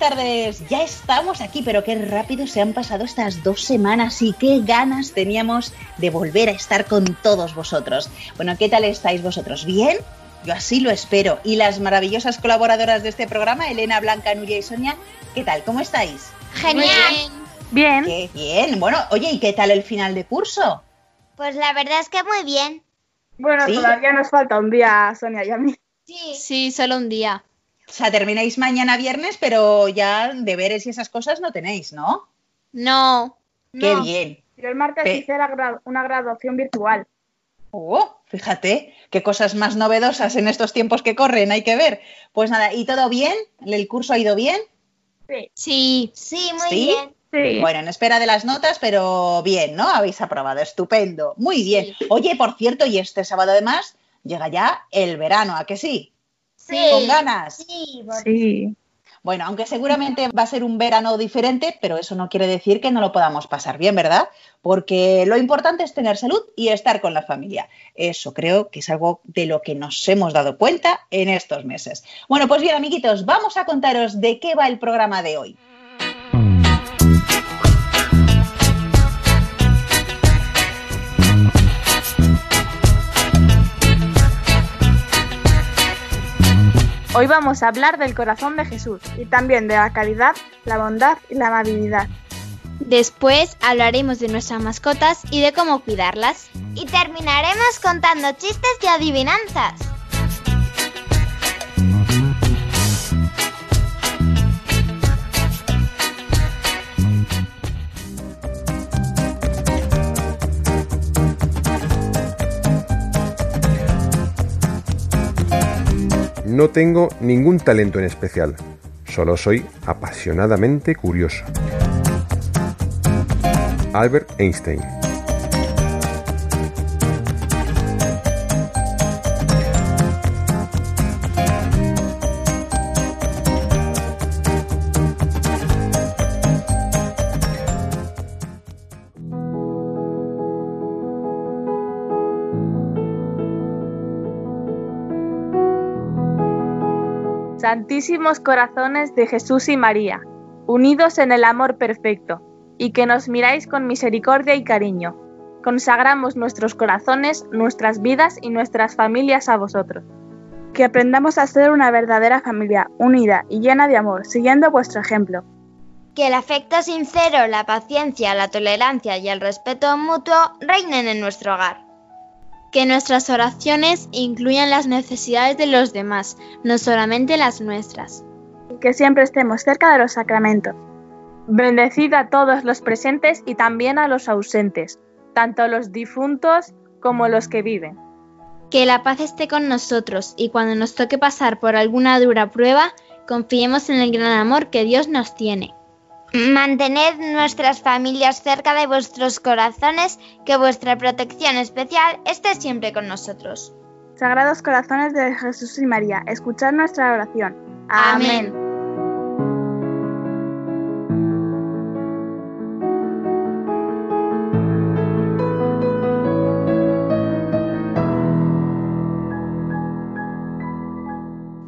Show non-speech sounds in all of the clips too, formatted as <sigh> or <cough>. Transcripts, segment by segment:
Tardes. Ya estamos aquí, pero qué rápido se han pasado estas dos semanas y qué ganas teníamos de volver a estar con todos vosotros. Bueno, ¿qué tal estáis vosotros? ¿Bien? Yo así lo espero. Y las maravillosas colaboradoras de este programa, Elena, Blanca, Nuria y Sonia, ¿qué tal? ¿Cómo estáis? Genial. Bien. Qué bien. Bueno, oye, ¿y qué tal el final de curso? Pues la verdad es que muy bien. Bueno, todavía nos falta un día, Sonia y a mí. Sí. Sí, solo un día. O sea, termináis mañana viernes, pero ya deberes y esas cosas no tenéis, ¿no? No. Qué bien. Pero el martes hice una graduación virtual. Oh, fíjate, qué cosas más novedosas en estos tiempos que corren, hay que ver. Pues nada, ¿y todo bien? ¿El curso ha ido bien? Sí. Sí, sí muy bien. Sí. Bueno, en espera de las notas, pero bien, ¿no? Habéis aprobado, estupendo. Muy bien. Oye, por cierto, y este sábado además llega ya el verano, ¿a que sí? ¿Con ganas? Sí, sí. Bueno, aunque seguramente va a ser un verano diferente, pero eso no quiere decir que no lo podamos pasar bien, ¿verdad? Porque lo importante es tener salud y estar con la familia. Eso creo que es algo de lo que nos hemos dado cuenta en estos meses. Bueno, pues bien, amiguitos, vamos a contaros de qué va el programa de hoy. Hoy vamos a hablar del corazón de Jesús y también de la caridad, la bondad y la amabilidad. Después hablaremos de nuestras mascotas y de cómo cuidarlas. Y terminaremos contando chistes y adivinanzas. No tengo ningún talento en especial, solo soy apasionadamente curioso. Albert Einstein Santísimos corazones de Jesús y María, unidos en el amor perfecto, y que nos miráis con misericordia y cariño. Consagramos nuestros corazones, nuestras vidas y nuestras familias a vosotros. Que aprendamos a ser una verdadera familia, unida y llena de amor, siguiendo vuestro ejemplo. Que el afecto sincero, la paciencia, la tolerancia y el respeto mutuo reinen en nuestro hogar. Que nuestras oraciones incluyan las necesidades de los demás, no solamente las nuestras. Que siempre estemos cerca de los sacramentos. Bendecid a todos los presentes y también a los ausentes, tanto los difuntos como los que viven. Que la paz esté con nosotros y cuando nos toque pasar por alguna dura prueba, confiemos en el gran amor que Dios nos tiene. Mantened nuestras familias cerca de vuestros corazones, que vuestra protección especial esté siempre con nosotros. Sagrados corazones de Jesús y María, escuchad nuestra oración. Amén.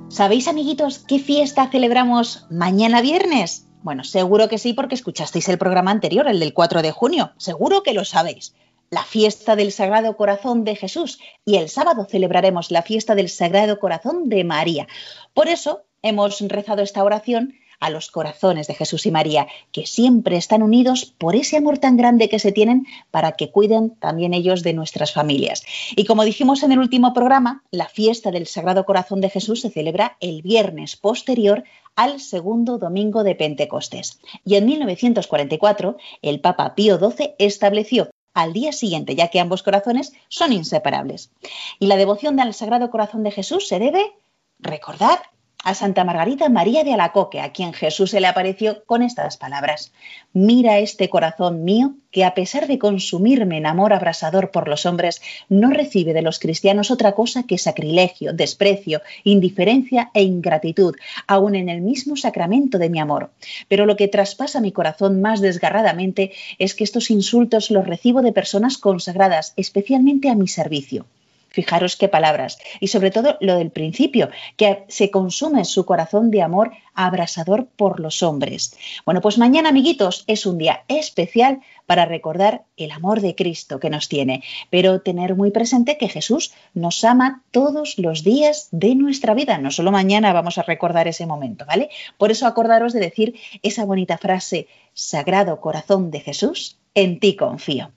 ¿Sabéis, amiguitos, qué fiesta celebramos mañana viernes? Bueno, seguro que sí porque escuchasteis el programa anterior, el del 4 de junio. Seguro que lo sabéis. La fiesta del Sagrado Corazón de Jesús y el sábado celebraremos la fiesta del Sagrado Corazón de María. Por eso hemos rezado esta oración a los corazones de Jesús y María, que siempre están unidos por ese amor tan grande que se tienen para que cuiden también ellos de nuestras familias. Y como dijimos en el último programa, la fiesta del Sagrado Corazón de Jesús se celebra el viernes posterior al segundo domingo de Pentecostés. Y en 1944, el Papa Pío XII estableció al día siguiente, ya que ambos corazones son inseparables. Y la devoción al Sagrado Corazón de Jesús se debe recordar a Santa Margarita María de Alacoque, a quien Jesús se le apareció con estas palabras. Mira este corazón mío que a pesar de consumirme en amor abrasador por los hombres, no recibe de los cristianos otra cosa que sacrilegio, desprecio, indiferencia e ingratitud, aun en el mismo sacramento de mi amor. Pero lo que traspasa mi corazón más desgarradamente es que estos insultos los recibo de personas consagradas, especialmente a mi servicio. Fijaros qué palabras. Y sobre todo lo del principio, que se consume su corazón de amor abrasador por los hombres. Bueno, pues mañana, amiguitos, es un día especial para recordar el amor de Cristo que nos tiene, pero tener muy presente que Jesús nos ama todos los días de nuestra vida. No solo mañana vamos a recordar ese momento, ¿vale? Por eso acordaros de decir esa bonita frase, Sagrado Corazón de Jesús, en ti confío.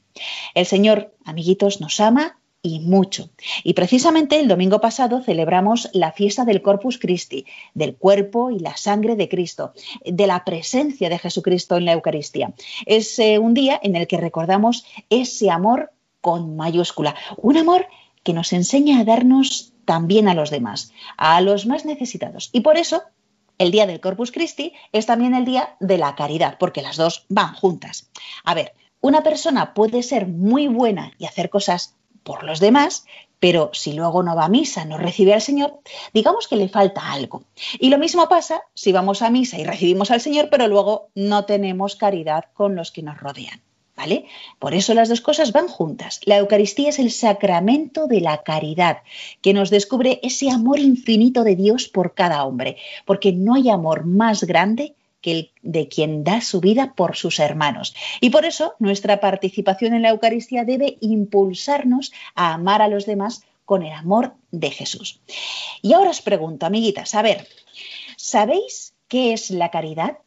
El Señor, amiguitos, nos ama y mucho. Y precisamente el domingo pasado celebramos la fiesta del Corpus Christi, del cuerpo y la sangre de Cristo, de la presencia de Jesucristo en la Eucaristía. Es eh, un día en el que recordamos ese amor con mayúscula, un amor que nos enseña a darnos también a los demás, a los más necesitados. Y por eso el día del Corpus Christi es también el día de la caridad, porque las dos van juntas. A ver, una persona puede ser muy buena y hacer cosas por los demás, pero si luego no va a misa, no recibe al Señor, digamos que le falta algo. Y lo mismo pasa si vamos a misa y recibimos al Señor, pero luego no tenemos caridad con los que nos rodean. ¿Vale? Por eso las dos cosas van juntas. La Eucaristía es el sacramento de la caridad, que nos descubre ese amor infinito de Dios por cada hombre, porque no hay amor más grande de quien da su vida por sus hermanos. Y por eso nuestra participación en la Eucaristía debe impulsarnos a amar a los demás con el amor de Jesús. Y ahora os pregunto, amiguitas, a ver, ¿sabéis qué es la caridad?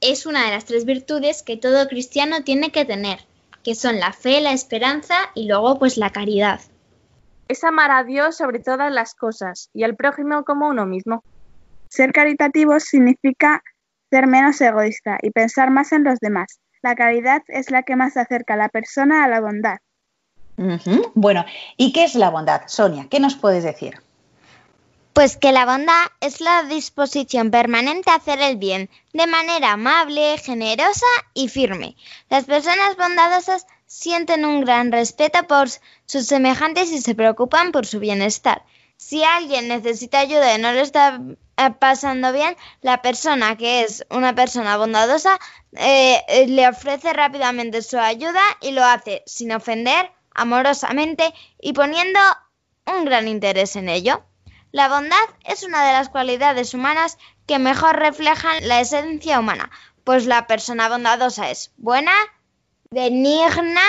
Es una de las tres virtudes que todo cristiano tiene que tener, que son la fe, la esperanza y luego pues la caridad. Es amar a Dios sobre todas las cosas y al prójimo como uno mismo. Ser caritativo significa ser menos egoísta y pensar más en los demás. La caridad es la que más acerca a la persona a la bondad. Bueno, ¿y qué es la bondad? Sonia, ¿qué nos puedes decir? Pues que la bondad es la disposición permanente a hacer el bien, de manera amable, generosa y firme. Las personas bondadosas sienten un gran respeto por sus semejantes y se preocupan por su bienestar. Si alguien necesita ayuda y no le está pasando bien, la persona que es una persona bondadosa eh, eh, le ofrece rápidamente su ayuda y lo hace sin ofender, amorosamente y poniendo un gran interés en ello. La bondad es una de las cualidades humanas que mejor reflejan la esencia humana, pues la persona bondadosa es buena, benigna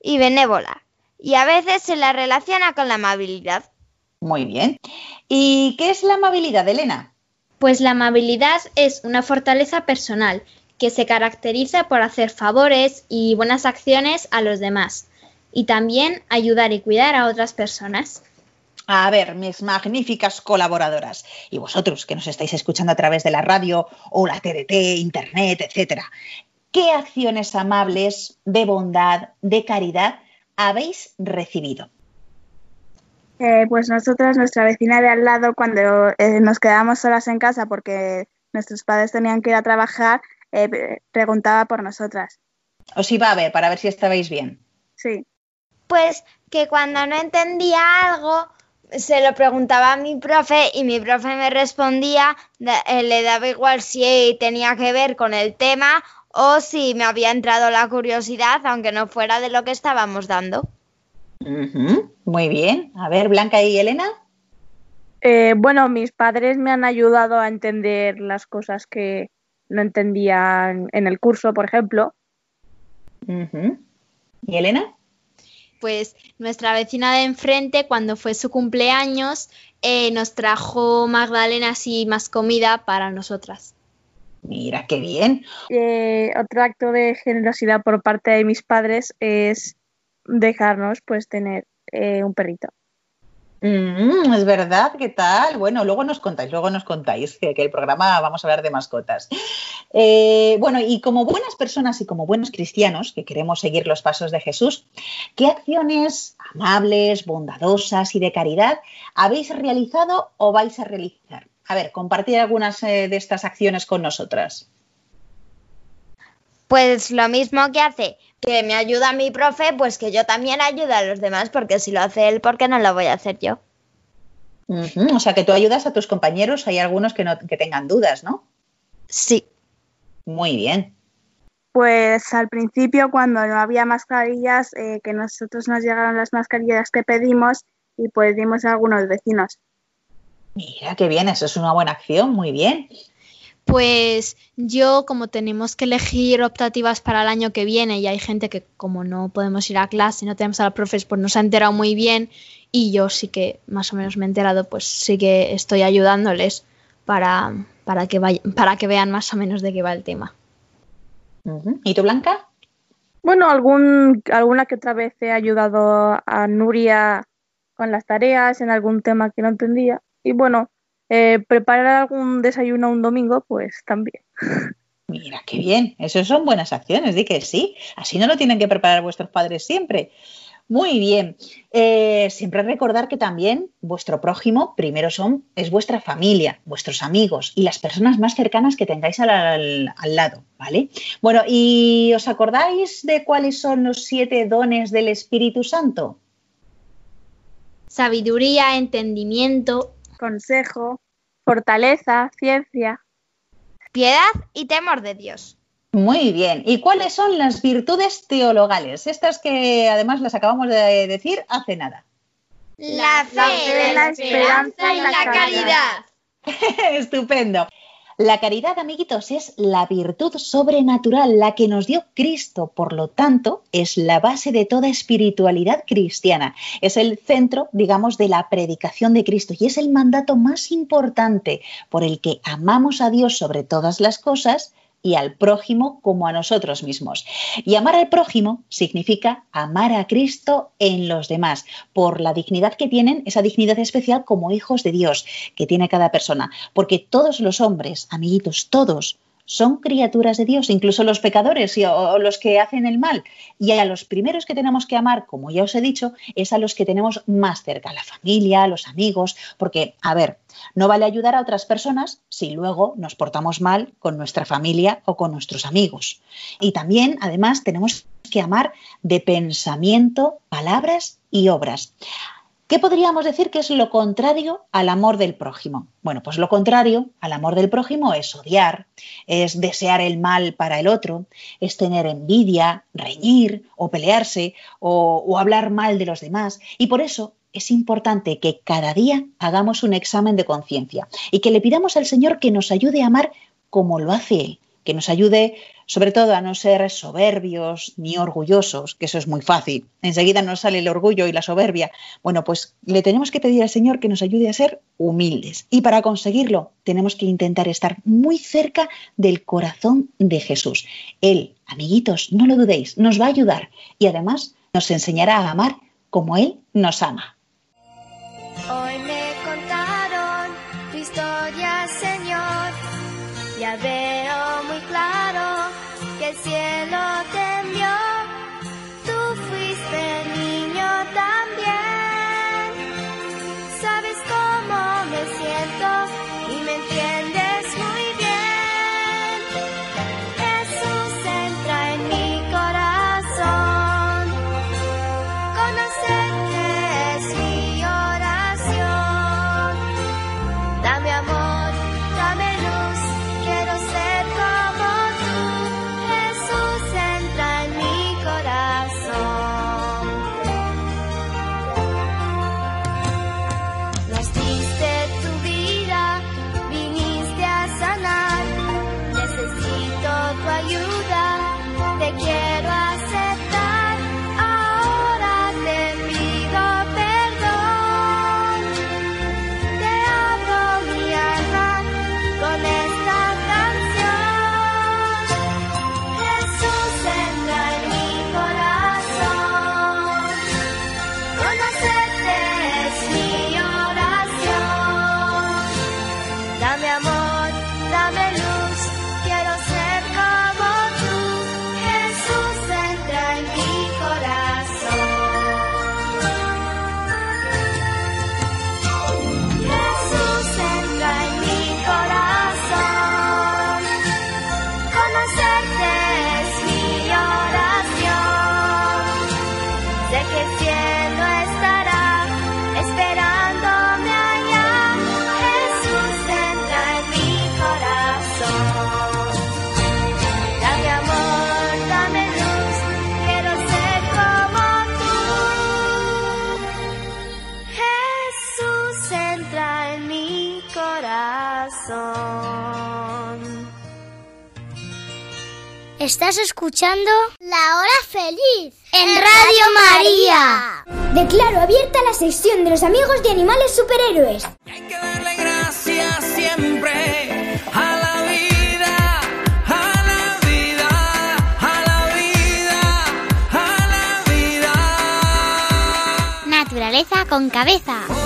y benévola, y a veces se la relaciona con la amabilidad. Muy bien. ¿Y qué es la amabilidad, Elena? Pues la amabilidad es una fortaleza personal que se caracteriza por hacer favores y buenas acciones a los demás y también ayudar y cuidar a otras personas. A ver, mis magníficas colaboradoras y vosotros que nos estáis escuchando a través de la radio o la TDT, internet, etcétera. ¿Qué acciones amables de bondad, de caridad habéis recibido? Eh, pues nosotros, nuestra vecina de al lado, cuando eh, nos quedábamos solas en casa porque nuestros padres tenían que ir a trabajar, eh, preguntaba por nosotras. Os iba a ver para ver si estabais bien. Sí. Pues que cuando no entendía algo, se lo preguntaba a mi profe y mi profe me respondía, le daba igual si tenía que ver con el tema o si me había entrado la curiosidad, aunque no fuera de lo que estábamos dando. Muy bien. A ver, Blanca y Elena. Eh, bueno, mis padres me han ayudado a entender las cosas que no entendían en el curso, por ejemplo. ¿Y Elena? Pues nuestra vecina de enfrente, cuando fue su cumpleaños, eh, nos trajo magdalenas y más comida para nosotras. Mira, qué bien. Eh, otro acto de generosidad por parte de mis padres es dejarnos pues tener eh, un perrito. Mm, es verdad, ¿qué tal? Bueno, luego nos contáis, luego nos contáis que, el programa vamos a hablar de mascotas. Eh, bueno, y como buenas personas y como buenos cristianos que queremos seguir los pasos de Jesús, ¿qué acciones amables, bondadosas y de caridad habéis realizado o vais a realizar? A ver, compartir algunas eh, de estas acciones con nosotras. Pues lo mismo que hace que me ayuda mi profe, pues que yo también ayudo a los demás, porque si lo hace él, ¿por qué no lo voy a hacer yo? O sea, que tú ayudas a tus compañeros, hay algunos que, no, que tengan dudas, ¿no? Sí. Muy bien. Pues al principio, cuando no había mascarillas, eh, que nosotros nos llegaron las mascarillas que pedimos y pues dimos a algunos vecinos. Mira, qué bien, eso es una buena acción, muy bien. Pues yo, como tenemos que elegir optativas para el año que viene y hay gente que como no podemos ir a clase, no tenemos a los profes, pues no se ha enterado muy bien y yo sí que más o menos me he enterado, pues sí que estoy ayudándoles para, para, que, vaya- para que vean más o menos de qué va el tema. ¿Y tú, Blanca? Bueno, algún, alguna que otra vez he ayudado a Nuria con las tareas en algún tema que no entendía. Y bueno, eh, preparar algún desayuno un domingo, pues también. Mira, qué bien. Esas son buenas acciones, di que sí. Así no lo tienen que preparar vuestros padres siempre. Muy bien. Eh, siempre recordar que también vuestro prójimo primero son, es vuestra familia, vuestros amigos y las personas más cercanas que tengáis al, al- al lado, ¿vale? Bueno, ¿y os acordáis de cuáles son los siete dones del Espíritu Santo? Sabiduría, entendimiento, Consejo, fortaleza, ciencia. Piedad y temor de Dios. Muy bien. ¿Y cuáles son las virtudes teologales? Estas que además las acabamos de decir hace nada. La fe, la esperanza y la caridad. <laughs> Estupendo. La caridad, amiguitos, es la virtud sobrenatural, la que nos dio Cristo. Por lo tanto, es la base de toda espiritualidad cristiana. Es el centro, digamos, de la predicación de Cristo y es el mandato más importante por el que amamos a Dios sobre todas las cosas y al prójimo como a nosotros mismos. Y amar al prójimo significa amar a Cristo en los demás, por la dignidad que tienen, esa dignidad especial como hijos de Dios que tiene cada persona. Porque todos los hombres, amiguitos, todos, son criaturas de Dios, incluso los pecadores y, o los que hacen el mal. Y a los primeros que tenemos que amar, como ya os he dicho, es a los que tenemos más cerca, la familia, los amigos, porque, a ver, no vale ayudar a otras personas si luego nos portamos mal con nuestra familia o con nuestros amigos. Y también, además, tenemos que amar de pensamiento, palabras y obras. ¿Qué podríamos decir que es lo contrario al amor del prójimo? Bueno, pues lo contrario al amor del prójimo es odiar, es desear el mal para el otro, es tener envidia, reñir o pelearse o, o hablar mal de los demás. Y por eso es importante que cada día hagamos un examen de conciencia y que le pidamos al Señor que nos ayude a amar como lo hace Él, que nos ayude sobre todo a no ser soberbios ni orgullosos, que eso es muy fácil. Enseguida nos sale el orgullo y la soberbia. Bueno, pues le tenemos que pedir al Señor que nos ayude a ser humildes. Y para conseguirlo tenemos que intentar estar muy cerca del corazón de Jesús. Él, amiguitos, no lo dudéis, nos va a ayudar y además nos enseñará a amar como Él nos ama. Estás escuchando La Hora Feliz en Radio María. Declaro abierta la sección de los amigos de animales superhéroes. Hay que darle gracias siempre a la vida, a la vida, a la vida, a la vida. Naturaleza con cabeza.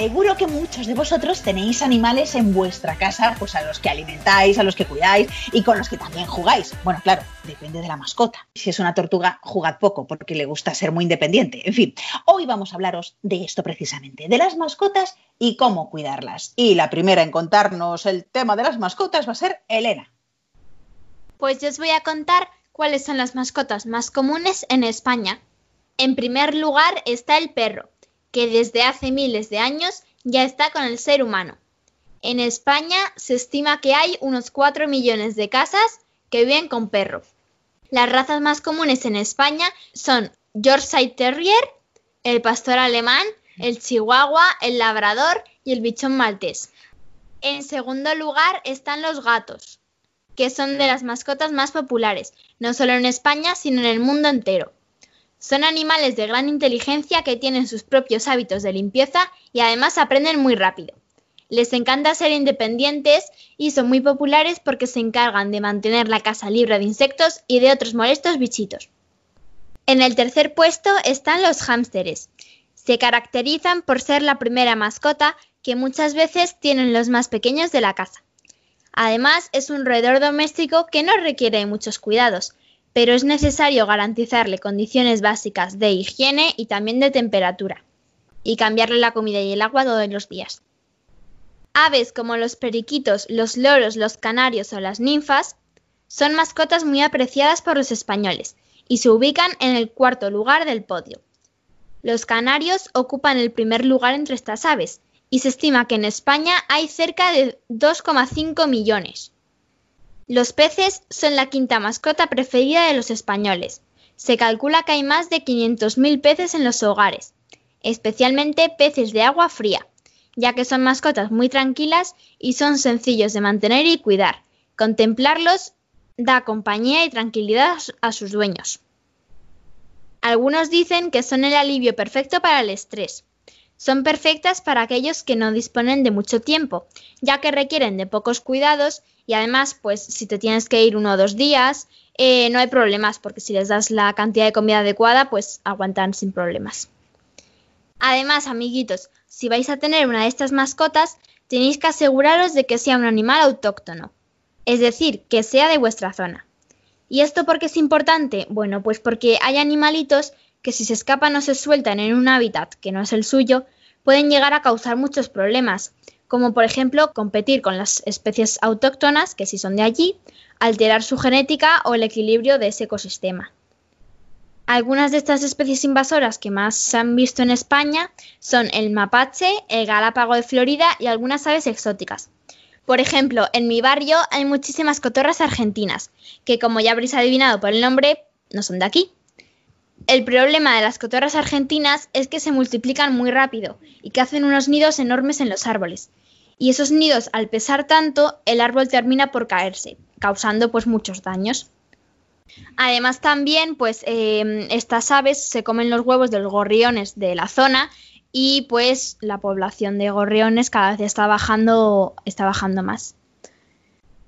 Seguro que muchos de vosotros tenéis animales en vuestra casa, pues a los que alimentáis, a los que cuidáis y con los que también jugáis. Bueno, claro, depende de la mascota. Si es una tortuga, jugad poco porque le gusta ser muy independiente. En fin, hoy vamos a hablaros de esto precisamente, de las mascotas y cómo cuidarlas. Y la primera en contarnos el tema de las mascotas va a ser Elena. Pues yo os voy a contar cuáles son las mascotas más comunes en España. En primer lugar está el perro, que desde hace miles de años ya está con el ser humano. En España se estima que hay unos 4 millones de casas que viven con perro. Las razas más comunes en España son Yorkshire Terrier, el pastor alemán, el chihuahua, el labrador y el bichón maltés. En segundo lugar están los gatos, que son de las mascotas más populares, no solo en España, sino en el mundo entero. Son animales de gran inteligencia que tienen sus propios hábitos de limpieza y además aprenden muy rápido. Les encanta ser independientes y son muy populares porque se encargan de mantener la casa libre de insectos y de otros molestos bichitos. En el tercer puesto están los hámsteres. Se caracterizan por ser la primera mascota que muchas veces tienen los más pequeños de la casa. Además, es un roedor doméstico que no requiere muchos cuidados, pero es necesario garantizarle condiciones básicas de higiene y también de temperatura, y cambiarle la comida y el agua todos los días. Aves como los periquitos, los loros, los canarios o las ninfas son mascotas muy apreciadas por los españoles y se ubican en el cuarto lugar del podio. Los canarios ocupan el primer lugar entre estas aves y se estima que en España hay cerca de 2,5 millones. Los peces son la quinta mascota preferida de los españoles. Se calcula que hay más de 500.000 peces en los hogares, especialmente peces de agua fría, ya que son mascotas muy tranquilas y son sencillos de mantener y cuidar. Contemplarlos da compañía y tranquilidad a sus dueños. Algunos dicen que son el alivio perfecto para el estrés. Son perfectas para aquellos que no disponen de mucho tiempo, ya que requieren de pocos cuidados y además, pues si te tienes que ir uno o dos días, eh, no hay problemas, porque si les das la cantidad de comida adecuada, pues aguantan sin problemas. Además, amiguitos, si vais a tener una de estas mascotas, tenéis que aseguraros de que sea un animal autóctono, es decir, que sea de vuestra zona. ¿Y esto por qué es importante? Bueno, pues porque hay animalitos que si se escapan o se sueltan en un hábitat que no es el suyo, pueden llegar a causar muchos problemas, como por ejemplo competir con las especies autóctonas, que si son de allí, alterar su genética o el equilibrio de ese ecosistema. Algunas de estas especies invasoras que más se han visto en España son el mapache, el galápago de Florida y algunas aves exóticas. Por ejemplo, en mi barrio hay muchísimas cotorras argentinas, que como ya habréis adivinado por el nombre, no son de aquí. El problema de las cotorras argentinas es que se multiplican muy rápido y que hacen unos nidos enormes en los árboles. Y esos nidos, al pesar tanto, el árbol termina por caerse, causando pues muchos daños. Además también, pues eh, estas aves se comen los huevos de los gorriones de la zona y pues la población de gorriones cada vez está bajando, está bajando más.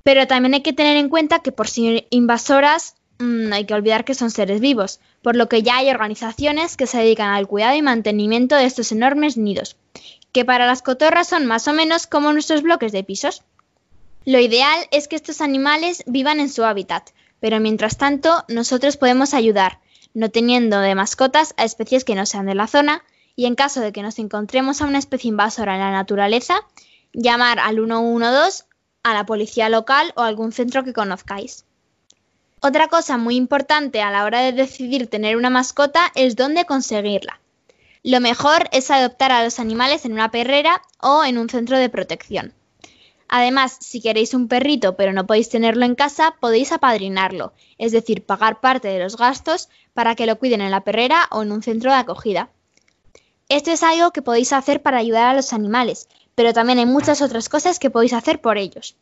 Pero también hay que tener en cuenta que por ser invasoras mmm, hay que olvidar que son seres vivos, por lo que ya hay organizaciones que se dedican al cuidado y mantenimiento de estos enormes nidos, que para las cotorras son más o menos como nuestros bloques de pisos. Lo ideal es que estos animales vivan en su hábitat, pero mientras tanto nosotros podemos ayudar, no teniendo de mascotas a especies que no sean de la zona, y en caso de que nos encontremos a una especie invasora en la naturaleza, llamar al 112, a la policía local o a algún centro que conozcáis. Otra cosa muy importante a la hora de decidir tener una mascota es dónde conseguirla. Lo mejor es adoptar a los animales en una perrera o en un centro de protección. Además, si queréis un perrito pero no podéis tenerlo en casa, podéis apadrinarlo, es decir, pagar parte de los gastos para que lo cuiden en la perrera o en un centro de acogida. Esto es algo que podéis hacer para ayudar a los animales, pero también hay muchas otras cosas que podéis hacer por ellos.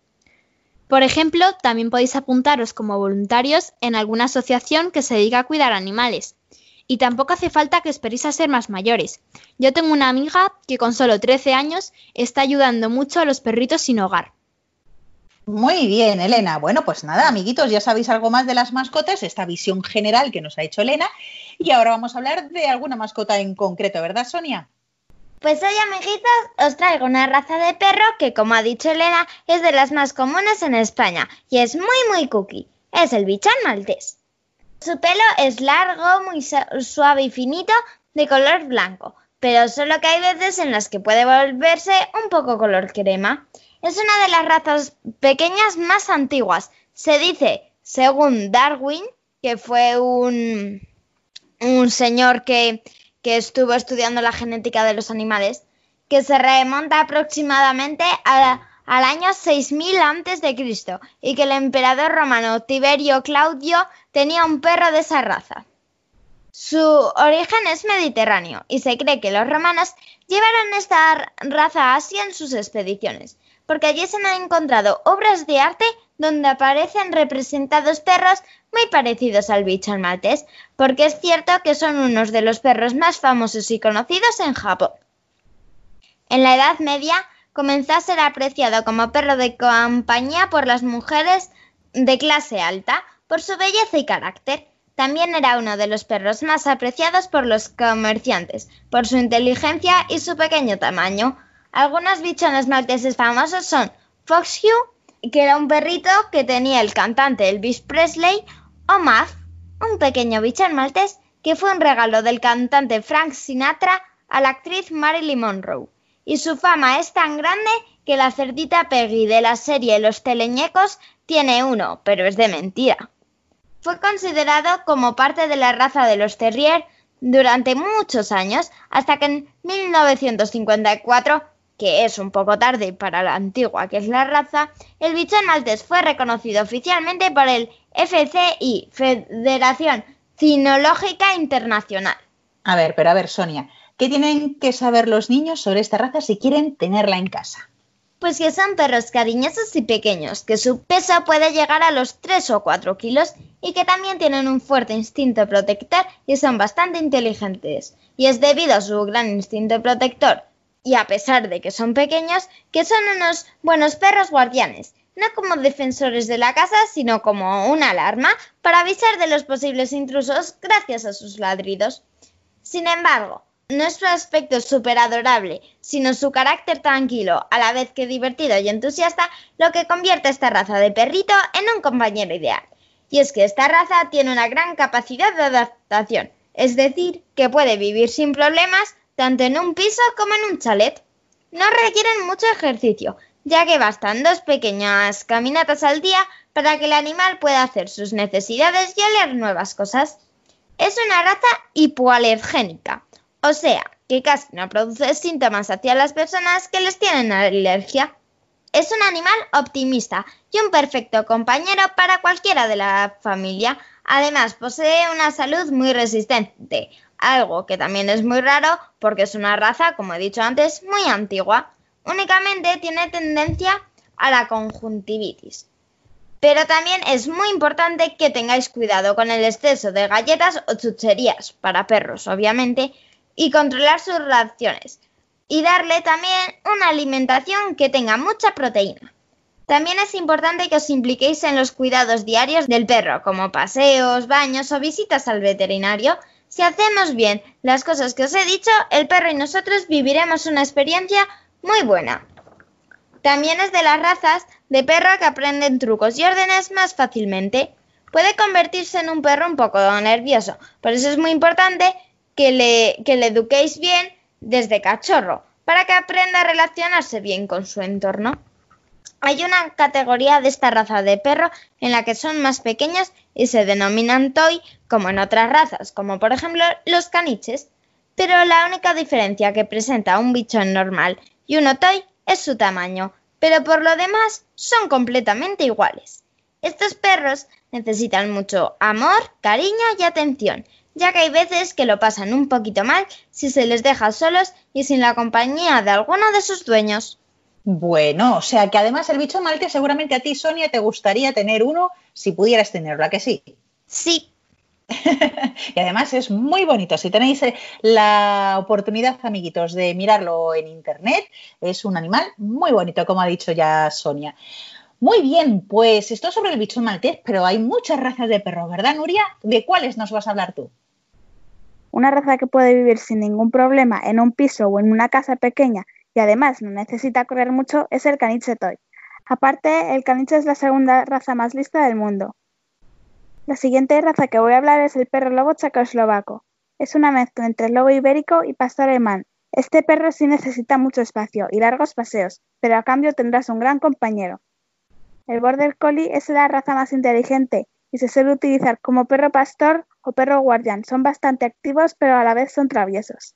Por ejemplo, también podéis apuntaros como voluntarios en alguna asociación que se dedica a cuidar animales. Y tampoco hace falta que esperéis a ser más mayores. Yo tengo una amiga que con solo 13 años está ayudando mucho a los perritos sin hogar. Muy bien, Elena. Bueno, pues nada, amiguitos, ya sabéis algo más de las mascotas, esta visión general que nos ha hecho Elena. Y ahora vamos a hablar de alguna mascota en concreto, ¿verdad, Sonia? Pues hoy, amiguitos, os traigo una raza de perro que, como ha dicho Elena, es de las más comunes en España y es muy, muy cookie. Es el bichón maltés. Su pelo es largo, muy suave y finito, de color blanco, pero solo que hay veces en las que puede volverse un poco color crema. Es una de las razas pequeñas más antiguas. Se dice, según Darwin, que fue un, un señor que, que estuvo estudiando la genética de los animales, que se remonta aproximadamente a, al año 6000 antes de Cristo y que el emperador romano Tiberio Claudio tenía un perro de esa raza. Su origen es mediterráneo y se cree que los romanos llevaron esta raza a Asia en sus expediciones, porque allí se han encontrado obras de arte donde aparecen representados perros muy parecidos al bichon maltés, porque es cierto que son unos de los perros más famosos y conocidos en Japón. En la Edad Media, comenzó a ser apreciado como perro de compañía por las mujeres de clase alta por su belleza y carácter. También era uno de los perros más apreciados por los comerciantes, por su inteligencia y su pequeño tamaño. Algunos bichones malteses famosos son Foxhue, que era un perrito que tenía el cantante Elvis Presley, o Muff, un pequeño bichón maltés que fue un regalo del cantante Frank Sinatra a la actriz Marilyn Monroe y su fama es tan grande que la cerdita Peggy de la serie Los Teleñecos tiene uno, pero es de mentira. Fue considerado como parte de la raza de los Terrier durante muchos años, hasta que en 1954, que es un poco tarde para la antigua que es la raza, el bichón maltés fue reconocido oficialmente por el FCI, Federación Cinológica Internacional. A ver, pero a ver, Sonia, ¿Qué tienen que saber los niños sobre esta raza si quieren tenerla en casa? Pues que son perros cariñosos y pequeños, que su peso puede llegar a los 3 o 4 kilos y que también tienen un fuerte instinto protector y son bastante inteligentes. Y es debido a su gran instinto protector y a pesar de que son pequeños, que son unos buenos perros guardianes, no como defensores de la casa, sino como una alarma para avisar de los posibles intrusos gracias a sus ladridos. Sin embargo, no es su aspecto súper adorable, sino su carácter tranquilo, a la vez que divertido y entusiasta, lo que convierte a esta raza de perrito en un compañero ideal. Y es que esta raza tiene una gran capacidad de adaptación, es decir, que puede vivir sin problemas tanto en un piso como en un chalet. No requieren mucho ejercicio, ya que bastan dos pequeñas caminatas al día para que el animal pueda hacer sus necesidades y oler nuevas cosas. Es una raza hipoalergénica, o sea, que casi no produce síntomas hacia las personas que les tienen alergia. Es un animal optimista y un perfecto compañero para cualquiera de la familia. Además, posee una salud muy resistente, algo que también es muy raro porque es una raza, como he dicho antes, muy antigua. Únicamente tiene tendencia a la conjuntivitis. Pero también es muy importante que tengáis cuidado con el exceso de galletas o chucherías, para perros obviamente, y controlar sus reacciones y darle también una alimentación que tenga mucha proteína. También es importante que os impliquéis en los cuidados diarios del perro, como paseos, baños o visitas al veterinario. Si hacemos bien las cosas que os he dicho, el perro y nosotros viviremos una experiencia muy buena. También es de las razas de perro que aprenden trucos y órdenes más fácilmente. Puede convertirse en un perro un poco nervioso, por eso es muy importante que le, que le eduquéis bien desde cachorro, para que aprenda a relacionarse bien con su entorno. Hay una categoría de esta raza de perro en la que son más pequeños y se denominan toy, como en otras razas, como por ejemplo los caniches. Pero la única diferencia que presenta un bichón normal y un otoy es su tamaño, pero por lo demás son completamente iguales. Estos perros necesitan mucho amor, cariño y atención, ya que hay veces que lo pasan un poquito mal si se les deja solos y sin la compañía de alguno de sus dueños. Bueno, o sea que además el bicho malte seguramente a ti, Sonia, te gustaría tener uno si pudieras tenerlo, ¿a que sí? Sí. <laughs> y además es muy bonito. Si tenéis eh, la oportunidad, amiguitos, de mirarlo en internet, es un animal muy bonito, como ha dicho ya Sonia. Muy bien, pues esto sobre el bicho maltés, pero hay muchas razas de perros, ¿verdad, Nuria? ¿De cuáles nos vas a hablar tú? Una raza que puede vivir sin ningún problema en un piso o en una casa pequeña y además no necesita correr mucho es el caniche toy. Aparte, el caniche es la segunda raza más lista del mundo. La siguiente raza que voy a hablar es el perro lobo checoslovaco. Es una mezcla entre lobo ibérico y pastor alemán. Este perro sí necesita mucho espacio y largos paseos, pero a cambio tendrás un gran compañero. El border collie es la raza más inteligente y se suele utilizar como perro pastor o perro guardián. Son bastante activos, pero a la vez son traviesos.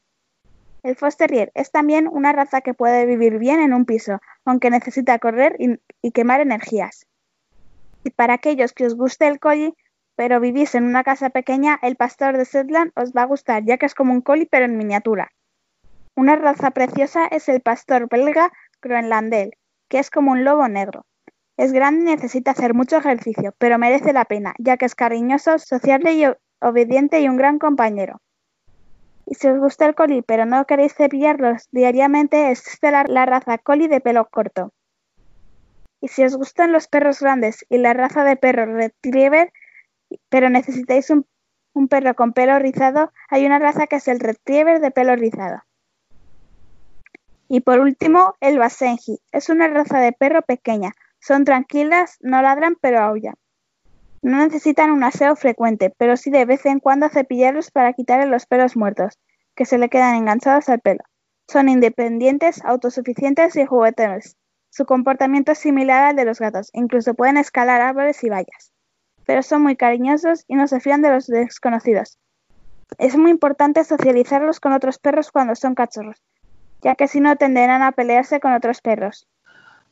El Fox es también una raza que puede vivir bien en un piso, aunque necesita correr y, quemar energías. Y para aquellos que os guste el collie, pero vivís en una casa pequeña, el pastor de Shetland os va a gustar, ya que es como un collie pero en miniatura. Una raza preciosa es el pastor belga groenlandel, que es como un lobo negro. Es grande y necesita hacer mucho ejercicio, pero merece la pena, ya que es cariñoso, sociable y obediente y un gran compañero. Y si os gusta el collie pero no queréis cepillarlos diariamente, existe la, la raza collie de pelo corto. Y si os gustan los perros grandes y la raza de perro retriever, pero necesitáis un, un perro con pelo rizado, hay una raza que es el retriever de pelo rizado. Y por último, el Basenji. Es una raza de perro pequeña. Son tranquilas, no ladran, pero aullan. No necesitan un aseo frecuente, pero sí de vez en cuando cepillarlos para quitarle los pelos muertos, que se le quedan enganchados al pelo. Son independientes, autosuficientes y juguetones. Su comportamiento es similar al de los gatos, incluso pueden escalar árboles y vallas. Pero son muy cariñosos y no se fían de los desconocidos. Es muy importante socializarlos con otros perros cuando son cachorros, ya que si no tenderán a pelearse con otros perros.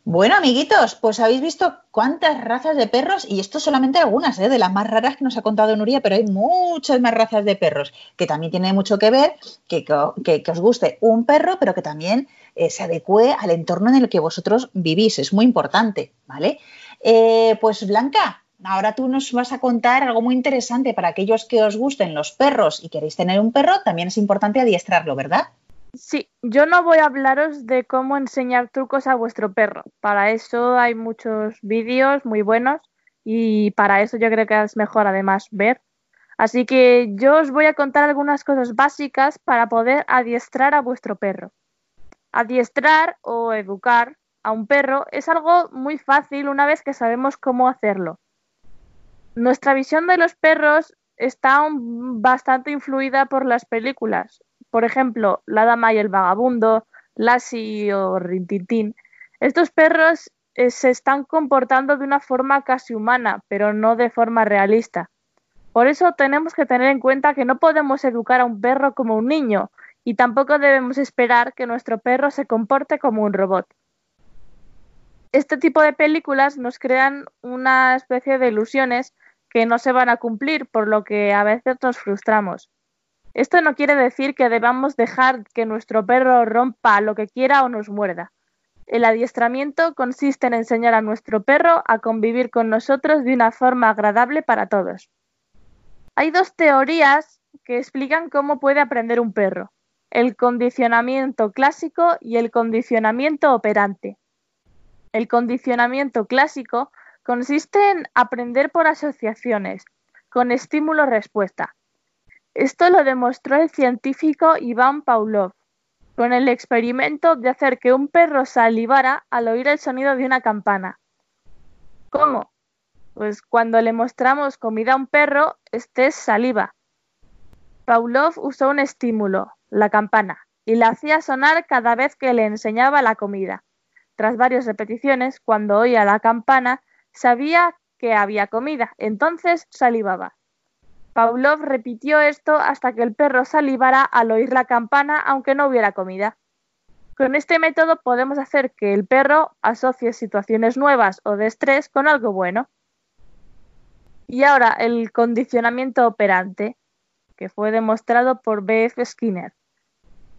Bueno, amiguitos, pues habéis visto cuántas razas de perros, y esto solamente algunas, ¿eh? de las más raras que nos ha contado Nuria, pero hay muchas más razas de perros, que también tiene mucho que ver que, que, os guste un perro, pero que también eh, se adecue al entorno en el que vosotros vivís, es muy importante, ¿vale? Eh, pues Blanca, ahora tú nos vas a contar algo muy interesante para aquellos que os gusten los perros y queréis tener un perro, también es importante adiestrarlo, ¿verdad? Sí, yo no voy a hablaros de cómo enseñar trucos a vuestro perro. Para eso hay muchos vídeos muy buenos y para eso yo creo que es mejor además ver. Así que yo os voy a contar algunas cosas básicas para poder adiestrar a vuestro perro. Adiestrar o educar a un perro es algo muy fácil una vez que sabemos cómo hacerlo. Nuestra visión de los perros está bastante influida por las películas por ejemplo, la dama y el vagabundo, Lassie o Rintintín, estos perros eh, se están comportando de una forma casi humana, pero no de forma realista. Por eso tenemos que tener en cuenta que no podemos educar a un perro como un niño y tampoco debemos esperar que nuestro perro se comporte como un robot. Este tipo de películas nos crean una especie de ilusiones que no se van a cumplir, por lo que a veces nos frustramos. Esto no quiere decir que debamos dejar que nuestro perro rompa lo que quiera o nos muerda. El adiestramiento consiste en enseñar a nuestro perro a convivir con nosotros de una forma agradable para todos. Hay dos teorías que explican cómo puede aprender un perro, el condicionamiento clásico y el condicionamiento operante. El condicionamiento clásico consiste en aprender por asociaciones, con estímulo-respuesta. Esto lo demostró el científico Iván Pavlov con el experimento de hacer que un perro salivara al oír el sonido de una campana. ¿Cómo? Pues cuando le mostramos comida a un perro, este es saliva. Pavlov usó un estímulo, la campana, y la hacía sonar cada vez que le enseñaba la comida. Tras varias repeticiones, cuando oía la campana, sabía que había comida, entonces salivaba. Pavlov repitió esto hasta que el perro salivara al oír la campana aunque no hubiera comida. Con este método podemos hacer que el perro asocie situaciones nuevas o de estrés con algo bueno. Y ahora el condicionamiento operante, que fue demostrado por B.F. Skinner.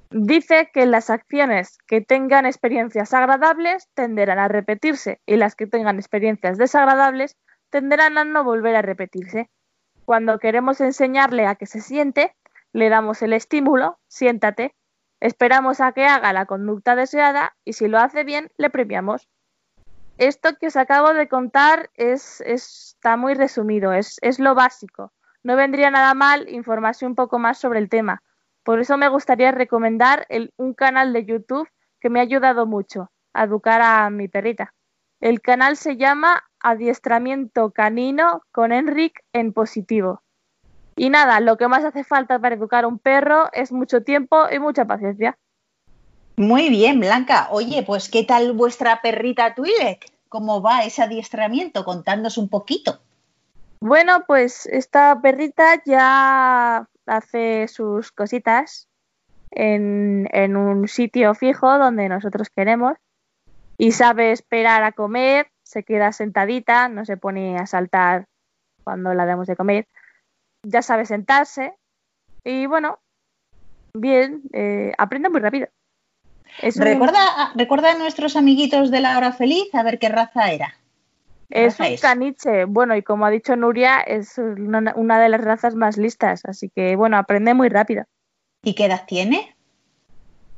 Dice que las acciones que tengan experiencias agradables tenderán a repetirse y las que tengan experiencias desagradables tenderán a no volver a repetirse. Cuando queremos enseñarle a que se siente, le damos el estímulo, siéntate, esperamos a que haga la conducta deseada y si lo hace bien, le premiamos. Esto que os acabo de contar es, está muy resumido, es, lo básico. No vendría nada mal informarse un poco más sobre el tema. Por eso me gustaría recomendar un canal de YouTube que me ha ayudado mucho a educar a mi perrita. El canal se llama Adiestramiento Canino con Enric en positivo. Y nada, lo que más hace falta para educar a un perro es mucho tiempo y mucha paciencia. Muy bien, Blanca. Oye, pues ¿qué tal vuestra perrita Twi'lek? ¿Cómo va ese adiestramiento? Contándonos un poquito. Bueno, pues esta perrita ya hace sus cositas en, en un sitio fijo donde nosotros queremos y sabe esperar a comer, se queda sentadita, no se pone a saltar cuando la damos de comer, ya sabe sentarse y bueno, bien, eh, aprende muy rápido. Es un- Recuerda, recuerda a nuestros amiguitos de la hora feliz a ver qué raza era. ¿Qué Es raza un caniche, bueno, y como ha dicho Nuria, es una, una de las razas más listas, así que bueno, aprende muy rápido. ¿Y qué edad tiene?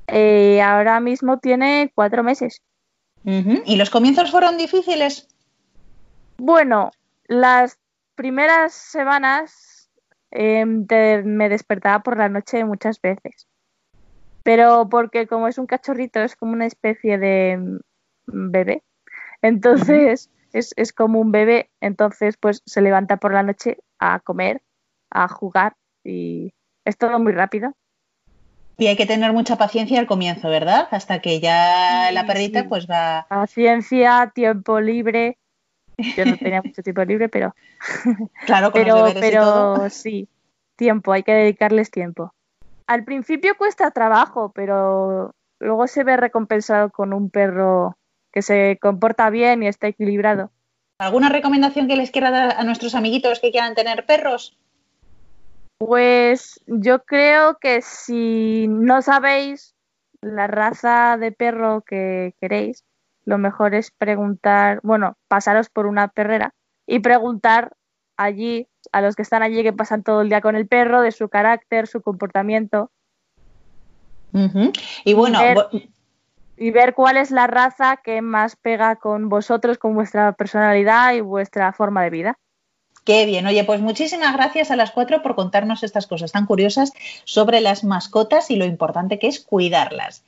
Eh, ahora mismo tiene cuatro meses. ¿Y los comienzos fueron difíciles? Bueno, las primeras semanas em, te- me despertaba por la noche muchas veces. Pero porque como es un cachorrito, es como una especie de mm, bebé. Entonces, es, es como un bebé. Entonces, pues se levanta por la noche a comer, a jugar y es todo muy rápido. Y hay que tener mucha paciencia al comienzo, ¿verdad? Hasta que ya Sí, la perrita sí. pues va... Paciencia, tiempo libre. Yo no tenía mucho tiempo libre, pero <laughs> Claro, con pero, los deberes y todo. pero sí, tiempo, hay que dedicarles tiempo. Al principio cuesta trabajo, pero luego se ve recompensado con un perro que se comporta bien y está equilibrado. ¿Alguna recomendación que les quiera dar a nuestros amiguitos que quieran tener perros? Pues yo creo que si no sabéis la raza de perro que queréis, lo mejor es preguntar, bueno, pasaros por una perrera y preguntar allí a los que están allí que pasan todo el día con el perro de su carácter, su comportamiento. Y bueno, ver- y ver cuál es la raza que más pega con vosotros, con vuestra personalidad y vuestra forma de vida. Qué bien. Oye, pues muchísimas gracias a las cuatro por contarnos estas cosas tan curiosas sobre las mascotas y lo importante que es cuidarlas.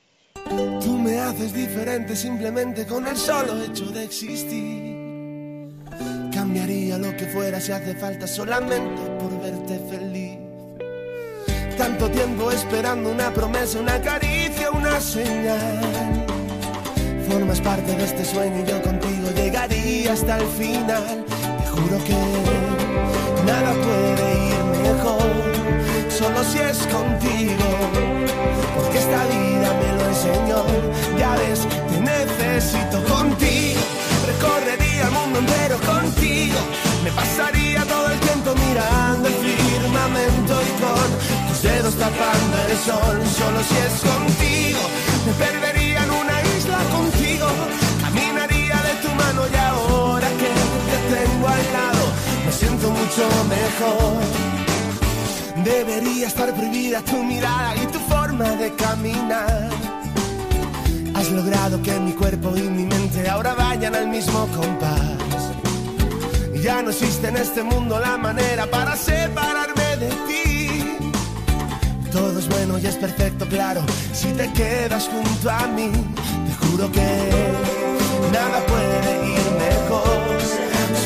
Tú me haces diferente simplemente con el solo hecho de existir. Cambiaría lo que fuera si hace falta solamente por verte feliz. Tanto tiempo esperando una promesa, una caricia, una señal. Formas parte de este sueño y yo contigo llegaría hasta el final. Juro que nada puede ir mejor, solo si es contigo porque esta vida me lo enseñó. Ya ves, te necesito contigo. Recorrería el mundo entero contigo. Me pasaría todo el tiempo mirando el firmamento y con tus dedos tapando el sol. Solo si es contigo. Me perdería en una isla contigo. Caminaría de tu mano y ahora te tengo al lado, me siento mucho mejor. Debería estar prohibida tu mirada y tu forma de caminar. Has logrado que mi cuerpo y mi mente ahora vayan al mismo compás. Ya no existe en este mundo la manera para separarme de ti. Todo es bueno y es perfecto, claro, si te quedas junto a mí. Te juro que nada puede ir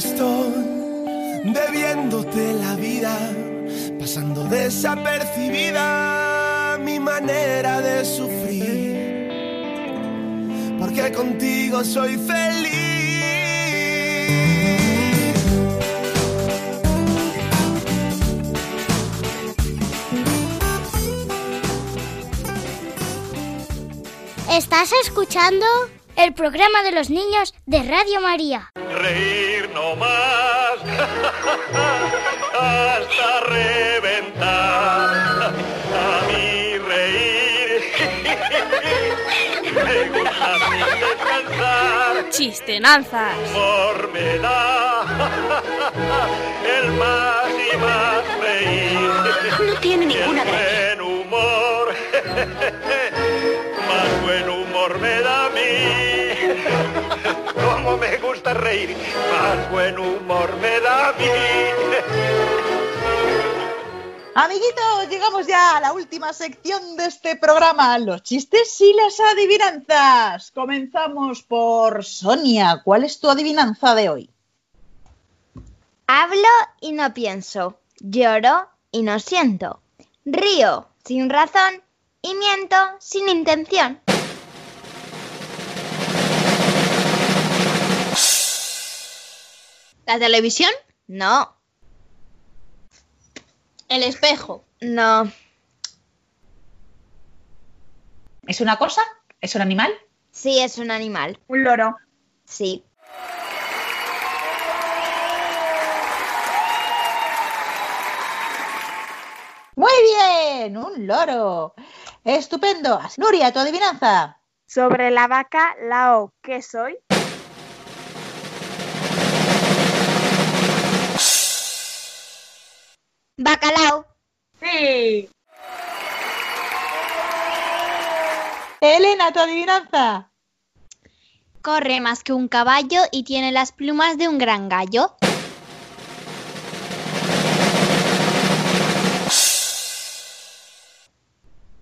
Estoy debiéndote la vida, pasando desapercibida mi manera de sufrir, porque contigo soy feliz. Estás escuchando el programa de los niños de Radio María. Reír no más <laughs> hasta reventar. A mí reír <laughs> me gusta sin descansar. Chistenanzas. Humor me da <laughs> el más y más reír. No tiene ninguna gracia. Como me gusta reír, más buen humor me da a mí. Amiguitos, llegamos ya a la última sección de este programa, los chistes y las adivinanzas. Comenzamos por Sonia. ¿Cuál es tu adivinanza de hoy? Hablo y no pienso, lloro y no siento, río sin razón y miento sin intención. ¿La televisión? No, El espejo. no, ¿Es una cosa? ¿Es un animal? sí es un animal, Un loro. sí. Muy bien, un loro. Estupendo. Nuria, tu adivinanza. Sobre la vaca, la O, ¿qué soy? Bacalao, Sí. Elena, tu adivinanza. Corre más que un caballo y tiene las plumas de un gran gallo.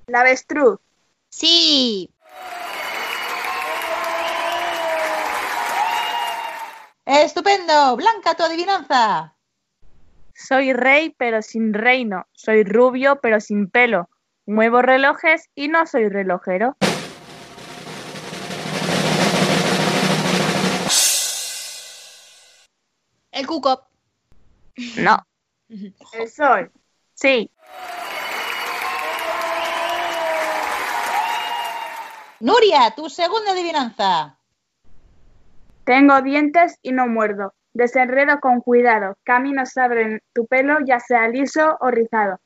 La avestruz. Sí. Estupendo. Blanca, tu adivinanza. Soy rey pero sin reino. Soy rubio pero sin pelo. Muevo relojes y no soy relojero. El cuco. No. <laughs> El sol. Sí. Nuria, tu segunda adivinanza. Tengo dientes y no muerdo. Desenredo con cuidado. Caminos abren tu pelo, ya sea liso o rizado.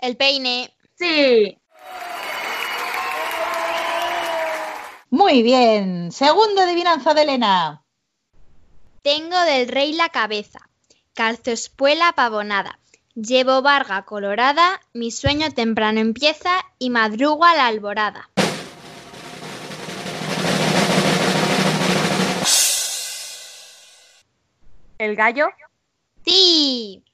El peine. Sí. Muy bien. Segunda adivinanza de Elena. Tengo del rey la cabeza. Calzo espuela pavonada. Llevo barga colorada. Mi sueño temprano empieza y madrugo a la alborada. El gallo. Sí.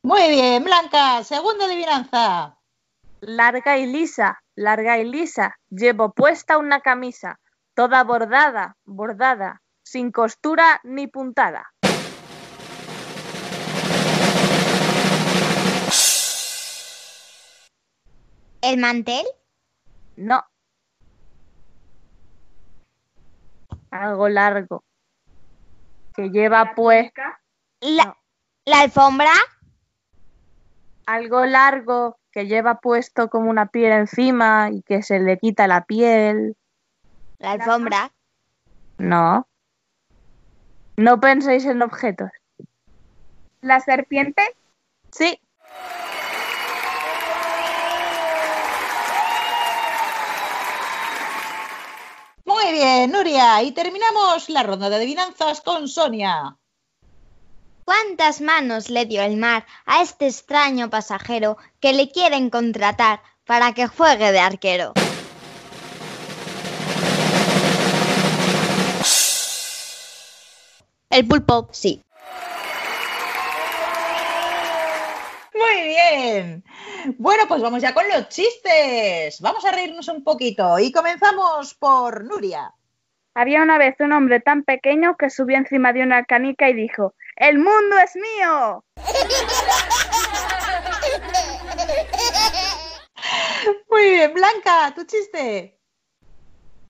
Muy bien, Blanca. Segunda adivinanza. Larga y lisa, larga y lisa. Llevo puesta una camisa. Toda bordada, bordada. Sin costura ni puntada. ¿El mantel? No. Algo largo. Que lleva puesta. ¿La, ¿la alfombra? Algo largo que lleva puesto como una piel encima y que se le quita la piel. ¿La alfombra? No. No penséis en objetos. ¿La serpiente? Sí. Muy bien, Nuria. Y terminamos la ronda de adivinanzas con Sonia. ¿Cuántas manos le dio el mar a este extraño pasajero que le quieren contratar para que juegue de arquero? El pulpo. Sí. Muy bien. Bueno, pues vamos ya con los chistes. Vamos a reírnos un poquito y comenzamos por Nuria. Había una vez un hombre tan pequeño que subió encima de una canica y dijo, ¡El mundo es mío! <laughs> Muy bien, Blanca, tu chiste.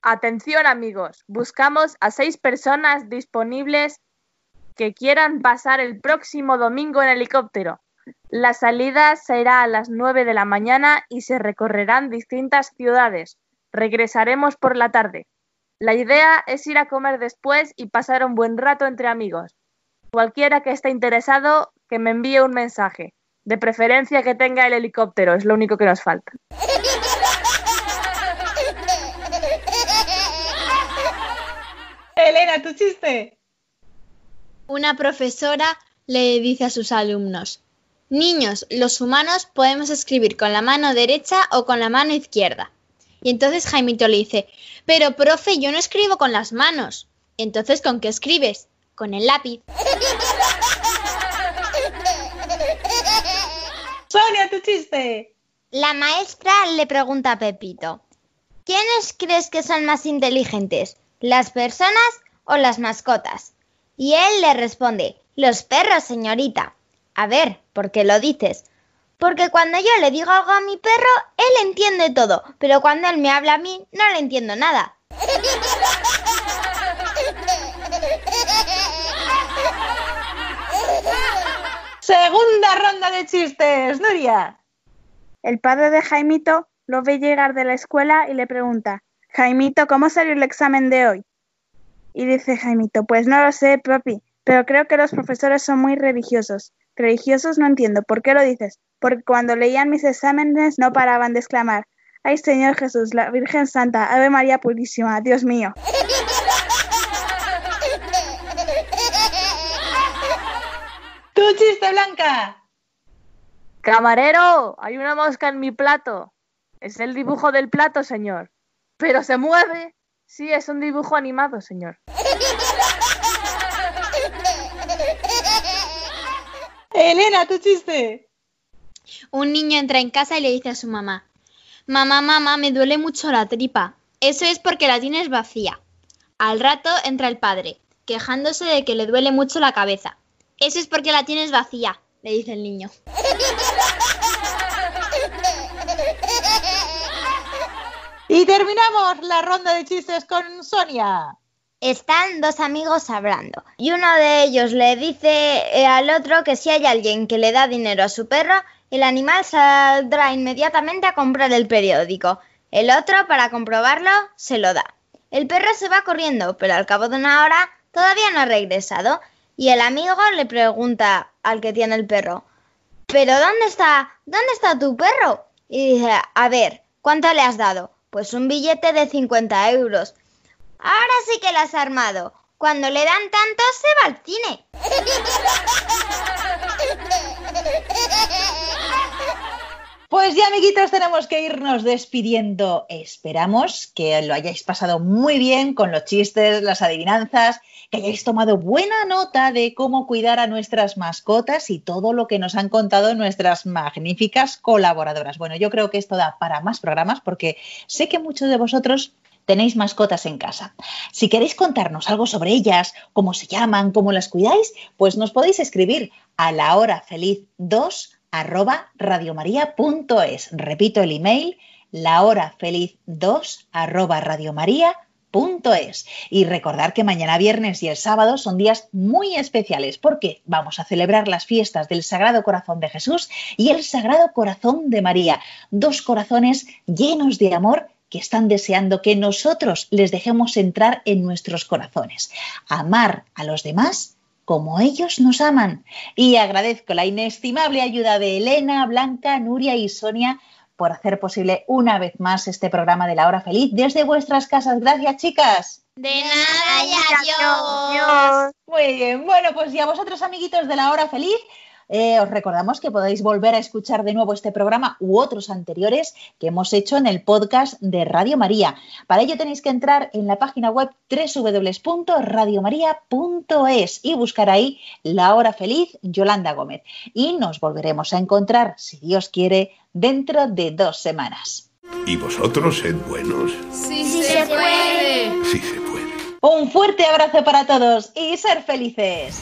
Atención amigos, buscamos a seis personas disponibles que quieran pasar el próximo domingo en helicóptero. La salida será a las 9 de la mañana y se recorrerán distintas ciudades. Regresaremos por la tarde. La idea es ir a comer después y pasar un buen rato entre amigos. Cualquiera que esté interesado, que me envíe un mensaje. De preferencia que tenga el helicóptero, es lo único que nos falta. <laughs> Elena, tu chiste. Una profesora le dice a sus alumnos, Niños, los humanos podemos escribir con la mano derecha o con la mano izquierda. Y entonces Jaimito le dice, pero profe, yo no escribo con las manos. Entonces, ¿con qué escribes? Con el lápiz. <laughs> Sonia, tu chiste. La maestra le pregunta a Pepito, ¿quiénes crees que son más inteligentes? ¿Las personas o las mascotas? Y él le responde, los perros, señorita. A ver, ¿por qué lo dices? Porque cuando yo le digo algo a mi perro, él entiende todo, pero cuando él me habla a mí, no le entiendo nada. Segunda ronda de chistes, Nuria. El padre de Jaimito lo ve llegar de la escuela y le pregunta, Jaimito, ¿cómo salió el examen de hoy? Y dice Jaimito, pues no lo sé, papi, pero creo que los profesores son muy religiosos. Religiosos no entiendo, ¿por qué lo dices? Porque cuando leían mis exámenes no paraban de exclamar, ¡Ay Señor Jesús, la Virgen Santa, Ave María Purísima, Dios mío! <laughs> Tu chiste, Blanca. Camarero, hay una mosca en mi plato. Es el dibujo del plato, señor. Pero se mueve. Sí, es un dibujo animado, señor. <laughs> Elena, tu chiste. Un niño entra en casa y le dice a su mamá, Mamá, mamá, me duele mucho la tripa. Eso es porque la tienes vacía. Al rato entra el padre, quejándose de que le duele mucho la cabeza. Eso es porque la tienes vacía, le dice el niño. Y terminamos la ronda de chistes con Sonia. Están dos amigos hablando y uno de ellos le dice eh, al otro que si hay alguien que le da dinero a su perro, el animal saldrá inmediatamente a comprar el periódico. El otro, para comprobarlo, se lo da. El perro se va corriendo, pero al cabo de una hora todavía no ha regresado y el amigo le pregunta al que tiene el perro, ¿pero dónde está? ¿Dónde está tu perro? Y dice, a ver, ¿cuánto le has dado? Pues un billete de 50 euros. Ahora sí que la has armado. Cuando le dan tanto, se va al cine. Pues ya, amiguitos, tenemos que irnos despidiendo. Esperamos que lo hayáis pasado muy bien con los chistes, las adivinanzas, que hayáis tomado buena nota de cómo cuidar a nuestras mascotas y todo lo que nos han contado nuestras magníficas colaboradoras. Bueno, yo creo que esto da para más programas porque sé que muchos de vosotros tenéis mascotas en casa. Si queréis contarnos algo sobre ellas, cómo se llaman, cómo las cuidáis, pues nos podéis escribir a la hora feliz 2 arroba radiomaria.es. Repito el email, lahorafeliz2 arroba radiomaria.es. Y recordar que mañana viernes y el sábado son días muy especiales porque vamos a celebrar las fiestas del Sagrado Corazón de Jesús y el Sagrado Corazón de María, dos corazones llenos de amor que están deseando que nosotros les dejemos entrar en nuestros corazones. Amar a los demás como ellos nos aman. Y agradezco la inestimable ayuda de Elena, Blanca, Nuria y Sonia por hacer posible una vez más este programa de la hora feliz desde vuestras casas. Gracias, chicas. De nada y adiós. Muy bien, bueno, pues y a vosotros, amiguitos de la hora feliz, Eh, os recordamos que podéis volver a escuchar de nuevo este programa u otros anteriores que hemos hecho en el podcast de Radio María. Para ello tenéis que entrar en la página web www.radiomaria.es y buscar ahí La Hora Feliz Yolanda Gómez. Y nos volveremos a encontrar, si Dios quiere, dentro de dos semanas. ¿Y vosotros sed buenos? Sí, sí se puede. Sí se puede. Un fuerte abrazo para todos y ser felices.